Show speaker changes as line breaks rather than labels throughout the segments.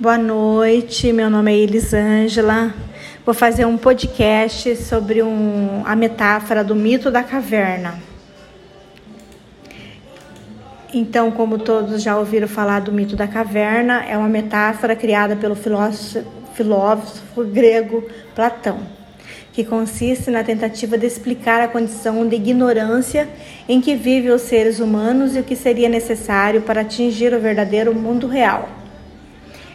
Boa noite, meu nome é Elisângela. Vou fazer um podcast sobre um, a metáfora do mito da caverna. Então, como todos já ouviram falar do mito da caverna, é uma metáfora criada pelo filósofo, filósofo grego Platão, que consiste na tentativa de explicar a condição de ignorância em que vivem os seres humanos e o que seria necessário para atingir o verdadeiro mundo real.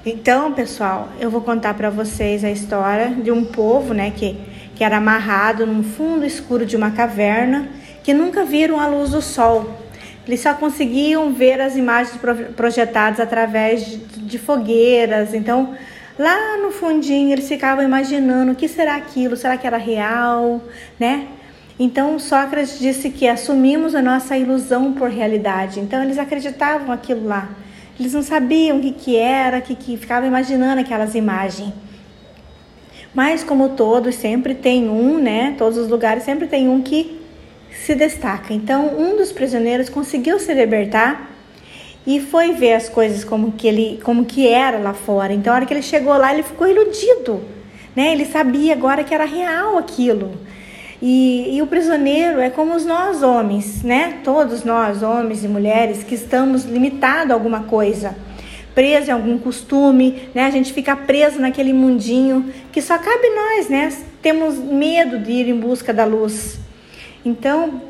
Então, pessoal, eu vou contar para vocês a história de um povo, né, que, que era amarrado num fundo escuro de uma caverna, que nunca viram a luz do sol. Eles só conseguiam ver as imagens projetadas através de, de fogueiras. Então, lá no fundinho, eles ficavam imaginando o que será aquilo, será que era real, né? Então, Sócrates disse que assumimos a nossa ilusão por realidade. Então, eles acreditavam aquilo lá. Eles não sabiam o que, que era, que, que ficavam imaginando aquelas imagens. Mas como todos, sempre tem um, né? Todos os lugares sempre tem um que se destaca. Então, um dos prisioneiros conseguiu se libertar e foi ver as coisas como que ele, como que era lá fora. Então, a hora que ele chegou lá, ele ficou iludido, né? Ele sabia agora que era real aquilo. E, e, o prisioneiro é como nós homens, né? Todos nós, homens e mulheres, que estamos limitados a alguma coisa, presos em algum costume, né? A gente fica preso naquele mundinho que só cabe nós, né? Temos medo de ir em busca da luz. Então,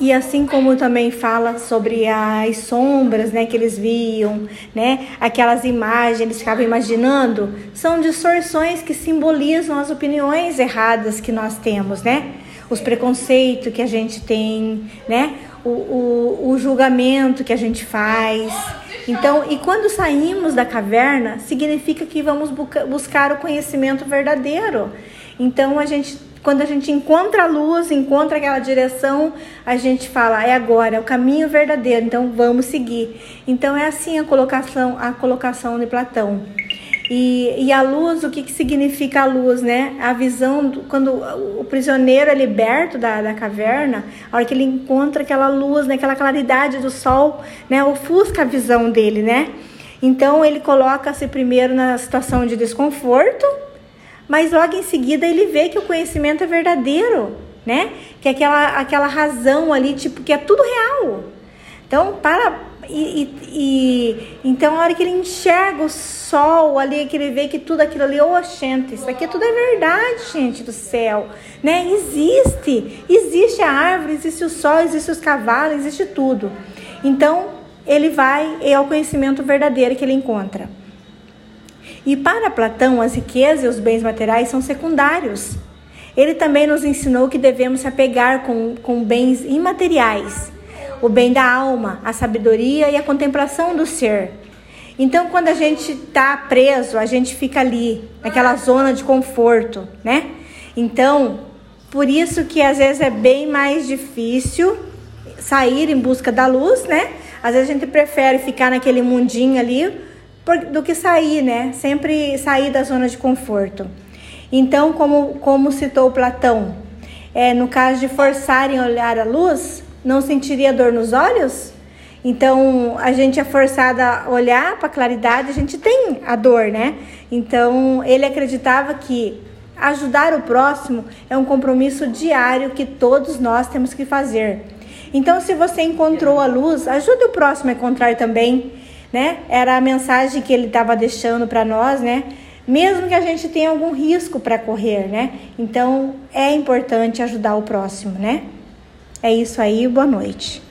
e assim como também fala sobre as sombras, né, que eles viam, né, aquelas imagens, eles ficavam imaginando, são distorções que simbolizam as opiniões erradas que nós temos, né? Os preconceitos que a gente tem, né? O, o, o julgamento que a gente faz. Então, e quando saímos da caverna, significa que vamos buscar o conhecimento verdadeiro. Então, a gente quando a gente encontra a luz, encontra aquela direção, a gente fala, é agora, é o caminho verdadeiro, então vamos seguir. Então é assim a colocação, a colocação de Platão. E, e a luz, o que, que significa a luz, né? A visão, do, quando o prisioneiro é liberto da, da caverna, a hora que ele encontra aquela luz, né? aquela claridade do sol, né? ofusca a visão dele, né? Então ele coloca-se primeiro na situação de desconforto, mas logo em seguida ele vê que o conhecimento é verdadeiro, né? Que é aquela, aquela razão ali, tipo, que é tudo real. Então, para. E, e, e, então, a hora que ele enxerga o sol ali, que ele vê que tudo aquilo ali, ô, oh, gente, isso aqui tudo é verdade, gente do céu, né? Existe, existe a árvore, existe o sol, existe os cavalos, existe tudo. Então, ele vai, é o conhecimento verdadeiro que ele encontra. E para Platão, as riquezas e os bens materiais são secundários. Ele também nos ensinou que devemos se apegar com, com bens imateriais, o bem da alma, a sabedoria e a contemplação do ser. Então, quando a gente está preso, a gente fica ali, naquela zona de conforto, né? Então, por isso que às vezes é bem mais difícil sair em busca da luz, né? Às vezes a gente prefere ficar naquele mundinho ali do que sair, né? Sempre sair da zona de conforto. Então, como, como citou Platão, é, no caso de forçarem a olhar a luz, não sentiria dor nos olhos? Então, a gente é forçada a olhar para a claridade, a gente tem a dor, né? Então, ele acreditava que ajudar o próximo é um compromisso diário que todos nós temos que fazer. Então, se você encontrou a luz, ajude o próximo a encontrar também né? Era a mensagem que ele estava deixando para nós, né? Mesmo que a gente tenha algum risco para correr, né? Então é importante ajudar o próximo, né? É isso aí, boa noite.